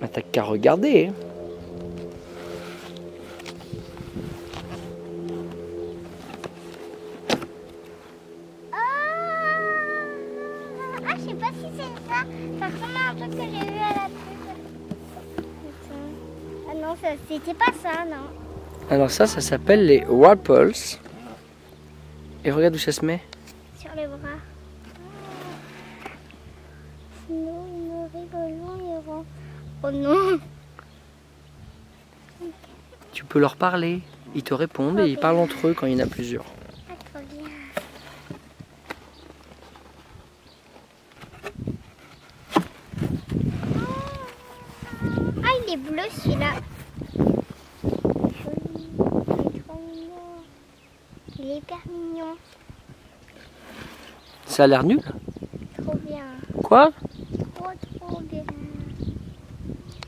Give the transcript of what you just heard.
Bah, T'as qu'à regarder. hein. Ah, je sais pas si c'est ça. Ça ressemble à un truc que j'ai vu à la pub. Ah non, ça- c'était pas ça, non. Alors ça, ça s'appelle les Wapples. Et regarde où ça se met. Sur les bras. Sinon, nous rigolons Oh non. Tu peux leur parler. Ils te répondent et ils parlent entre eux quand il y en a plusieurs. Ah, trop bien. Il est bleu celui-là. Joli. Il est trop mignon. Il est hyper mignon. Ça a l'air nul. Trop bien. Quoi?